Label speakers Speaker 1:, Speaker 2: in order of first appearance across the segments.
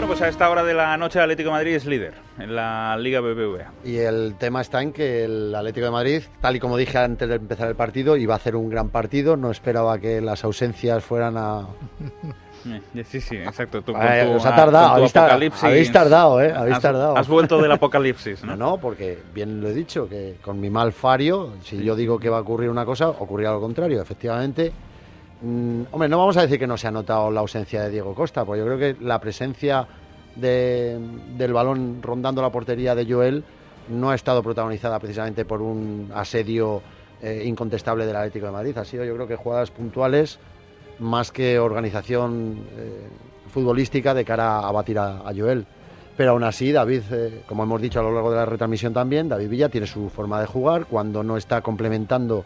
Speaker 1: Bueno, pues a esta hora de la noche el Atlético de Madrid es líder en la Liga BBVA.
Speaker 2: Y el tema está en que el Atlético de Madrid, tal y como dije antes de empezar el partido, iba a hacer un gran partido. No esperaba que las ausencias fueran a...
Speaker 1: Eh, sí, sí, exacto. Tú,
Speaker 2: Eh, os ha tardado, habéis, tar- habéis tardado, ¿eh? Habéis
Speaker 1: has,
Speaker 2: tardado.
Speaker 1: Has vuelto del apocalipsis, ¿no?
Speaker 2: No, no, porque bien lo he dicho, que con mi mal fario, si yo digo que va a ocurrir una cosa, ocurrirá lo contrario. Efectivamente, mm, hombre, no vamos a decir que no se ha notado la ausencia de Diego Costa, porque yo creo que la presencia de- del balón rondando la portería de Joel no ha estado protagonizada precisamente por un asedio eh, incontestable del Atlético de Madrid. Ha sido, yo creo que jugadas puntuales más que organización eh, futbolística de cara a batir a, Joel. Pero aún así, David, eh, como hemos dicho a lo largo de la retransmisión también, David Villa tiene su forma de jugar. Cuando no está complementando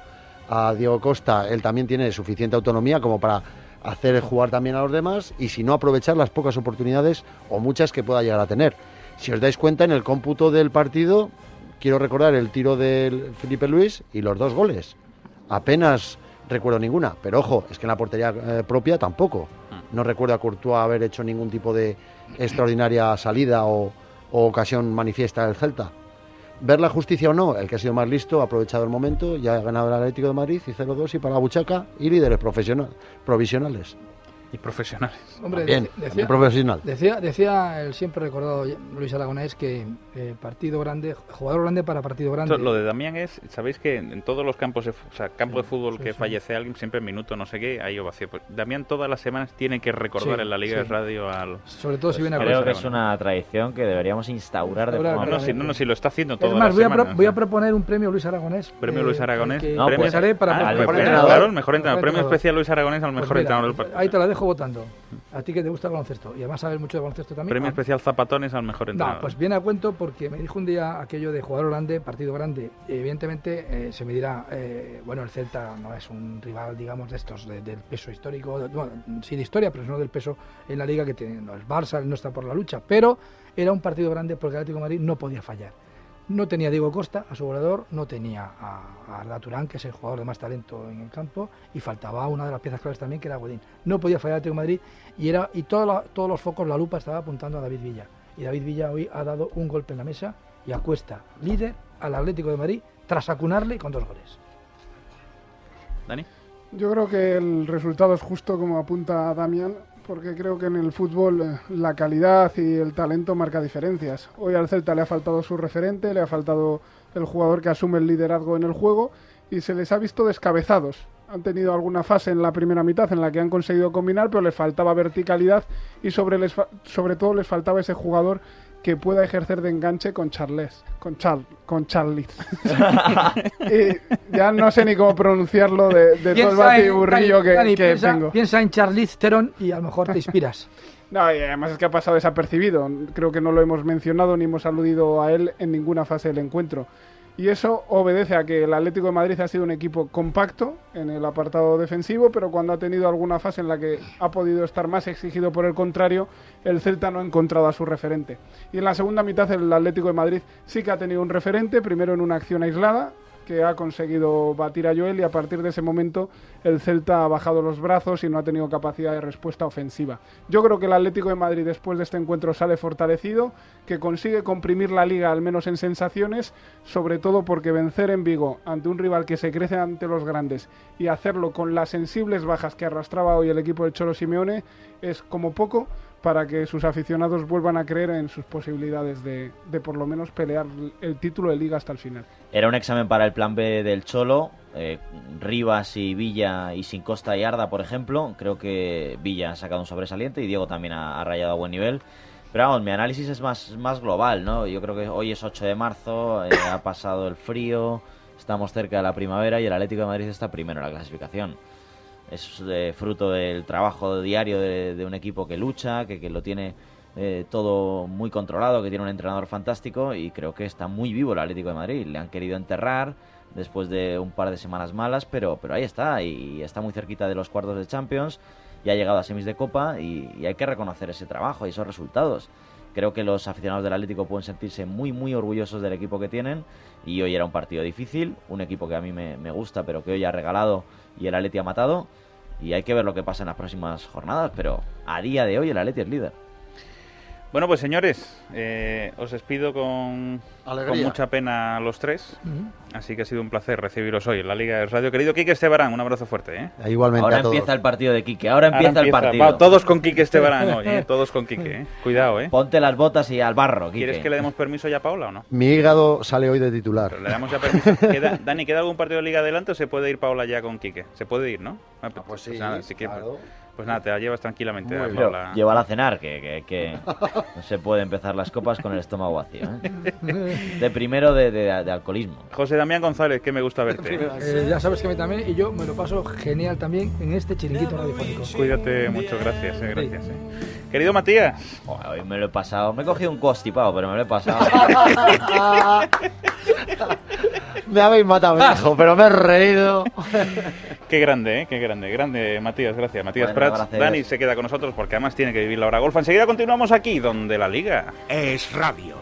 Speaker 2: a Diego Costa, él también tiene suficiente autonomía como para hacer jugar también a los demás y si no aprovechar las pocas oportunidades o muchas que pueda llegar a tener. Si os dais cuenta, en el cómputo del partido, quiero recordar el tiro del Felipe Luis y los dos goles. Apenas recuerdo ninguna, pero ojo, es que en la portería eh, propia tampoco. No recuerdo a Courtois haber hecho ningún tipo de extraordinaria salida o ocasión manifiesta del Celta. Ver la justicia o no, el que ha sido más listo ha aprovechado el momento, ya ha ganado el Atlético de Madrid y 0-2 y para la buchaca y líderes profesional, provisionales.
Speaker 1: Y profesionales.
Speaker 3: Hombre,
Speaker 2: También,
Speaker 3: dec-
Speaker 2: también profesional.
Speaker 3: Decía, decía el siempre recordado Luis Aragonés que eh, partido grande, jugador grande para partido grande.
Speaker 1: Esto, lo de Damián es, sabéis que en en todos los campos, de, o sea, campo de fútbol
Speaker 3: sí,
Speaker 1: que
Speaker 3: sí.
Speaker 1: fallece alguien, siempre en minuto no sé qué, hay ovación. Pues Damián todas las semanas tiene que recordar
Speaker 3: Sí,
Speaker 1: en la Liga
Speaker 3: sí.
Speaker 1: de Radio al...
Speaker 3: Sobre todo si viene a
Speaker 1: Pues
Speaker 4: Creo que es una tradición que deberíamos instaurar de forma
Speaker 1: No, no, si, no, no, si lo está haciendo
Speaker 3: Es
Speaker 1: todas
Speaker 3: más,
Speaker 1: las
Speaker 3: voy a, pro-
Speaker 1: semanas.
Speaker 3: voy a
Speaker 1: ¿eh?
Speaker 3: proponer un premio Luis Aragonés.
Speaker 1: Premio
Speaker 3: eh,
Speaker 1: Luis Aragonés.
Speaker 3: que
Speaker 4: No, pues-
Speaker 3: para
Speaker 1: Ah,
Speaker 3: para-
Speaker 1: premio- claro, el mejor entrenador. Premio especial Luis Aragonés al
Speaker 3: Pues
Speaker 1: mejor
Speaker 3: mira,
Speaker 1: entrenador del partido.
Speaker 3: Ahí te la dejo votando. A ti que te gusta el baloncesto y además sabes mucho de baloncesto también.
Speaker 1: Premio
Speaker 3: Ah,
Speaker 1: especial Zapatones al mejor entrenador.
Speaker 3: No, pues viene a cuento porque me dijo un día aquello de jugador grande, partido grande. Evidentemente eh, se me dirá, eh, bueno, el Celta no es un rival, digamos, de estos, de- del peso histórico, de- bueno, sí de historia, pero no del peso en la liga que tiene. No es Barça, no está por la lucha, pero era un partido grande porque el Atlético de Madrid no podía fallar. No tenía a Diego Costa, a su goleador, no tenía a, a Arda Turán, que es el jugador de más talento en el campo, y faltaba una de las piezas claves también, que era Godín. No podía fallar el Atlético de Madrid y, era, y todo la- todos los focos, la lupa estaba apuntando a David Villa. Y David Villa hoy ha dado un golpe en la mesa y acuesta líder al Atlético de Madrid tras acunarle con dos goles.
Speaker 1: Dani.
Speaker 5: Yo creo que el resultado es justo como apunta Damián, porque creo que en el fútbol eh, la calidad y el talento marca diferencias. Hoy al Celta le ha faltado su referente, le ha faltado el jugador que asume el liderazgo en el juego y se les ha visto descabezados. Han tenido alguna fase en la primera mitad en la que han conseguido combinar, pero les faltaba verticalidad y sobre, les fa- sobre todo les faltaba ese jugador que pueda ejercer de enganche con Charles, con Char, con Charlie. y ya no sé ni cómo pronunciarlo de, de todo el batiburrillo que, que
Speaker 3: piensa,
Speaker 5: tengo.
Speaker 3: piensa en Charlize Theron y a lo mejor te inspiras.
Speaker 5: No, y además es que ha pasado desapercibido. Creo que no lo hemos mencionado ni hemos aludido a él en ninguna fase del encuentro. Y eso obedece a que el Atlético de Madrid ha sido un equipo compacto en el apartado defensivo, pero cuando ha tenido alguna fase en la que ha podido estar más exigido por el contrario, el Celta no ha encontrado a su referente. Y en la segunda mitad el Atlético de Madrid sí que ha tenido un referente, primero en una acción aislada, que ha conseguido batir a Joel y a partir de ese momento el Celta ha bajado los brazos y no ha tenido capacidad de respuesta ofensiva. Yo creo que el Atlético de Madrid después de este encuentro sale fortalecido, que consigue comprimir la liga al menos en sensaciones, sobre todo porque vencer en Vigo ante un rival que se crece ante los grandes y hacerlo con las sensibles bajas que arrastraba hoy el equipo del Cholo Simeone es como poco para que sus aficionados vuelvan a creer en sus posibilidades de, de por lo menos pelear el título de liga hasta el final.
Speaker 4: Era un examen para el plan B del Cholo. eh, Rivas y Villa y sin Costa y Arda, por ejemplo. Creo que Villa ha sacado un sobresaliente y Diego también ha, rayado a buen nivel. Pero vamos, mi análisis es más, más global, ¿no? Yo creo que hoy es 8 de marzo, eh, ha pasado el frío, estamos cerca de la primavera y el Atlético de Madrid está primero en la clasificación. Es eh, fruto del trabajo diario de, un equipo que lucha, que, que lo tiene eh, todo muy controlado, que tiene un entrenador fantástico y creo que está muy vivo el Atlético de Madrid. Le han querido enterrar después de un par de semanas malas, pero, pero ahí está y está muy cerquita de los cuartos de Champions y ha llegado a semis de Copa y hay que reconocer ese trabajo y esos resultados. Creo que los aficionados del Atlético pueden sentirse muy, muy orgullosos del equipo que tienen. Y hoy era un partido difícil, un equipo que a mí me, gusta, pero que hoy ha regalado y el Atleti ha matado. Y hay que ver lo que pasa en las próximas jornadas, pero a día de hoy el Atleti es líder.
Speaker 1: Bueno, pues señores, eh, os despido con, mucha pena a los tres. Así que ha sido un placer recibiros hoy en la Liga de Radio. Querido Quique Estebarán, un abrazo fuerte. ¿eh?
Speaker 2: E Igualmente
Speaker 4: Ahora
Speaker 2: a todos.
Speaker 4: empieza el partido de Quique, ahora
Speaker 1: Ahora
Speaker 4: empieza el partido.
Speaker 1: Va, todos con Quique Estebarán hoy, ¿eh? todos con Quique. ¿eh? Cuidado, ¿eh?
Speaker 4: Ponte las botas y al barro, Quique.
Speaker 1: ¿Quieres que le demos permiso ya a Paula o no?
Speaker 2: Mi hígado sale hoy de titular.
Speaker 1: Pero le damos ya permiso. ¿Queda- Dani, ¿queda algún partido de Liga adelante o se puede ir Paula ya con Quique? Se puede ir, ¿no? Ah,
Speaker 2: Ah, pues sí,
Speaker 1: nada, así que-
Speaker 2: claro.
Speaker 1: Pues nada, te la llevas tranquilamente.
Speaker 2: Muy
Speaker 1: a
Speaker 2: bien.
Speaker 1: Paula.
Speaker 4: Llévala a cenar, que, que- que no se puede empezar las copas con el estómago vacío. ¿eh? De primero de, de- de alcoholismo.
Speaker 1: José Damián González, que me gusta verte.
Speaker 3: Eh, ya sabes que a mí también, y yo me lo paso genial también en este chiringuito radiofónico.
Speaker 1: Cuídate mucho, gracias, eh, gracias. eh. Querido Matías,
Speaker 4: hoy me lo he pasado. Me he cogido un constipado, pero me lo he pasado.
Speaker 2: Me habéis matado, hijo, pero me he reído.
Speaker 1: qué grande, ¿eh? qué grande, grande Matías, gracias. Matías
Speaker 4: Bueno,
Speaker 1: Prats,
Speaker 4: gracias.
Speaker 1: Dani se queda con nosotros porque además tiene que vivir la hora golfa. Enseguida continuamos aquí, donde la liga.
Speaker 6: Es radio.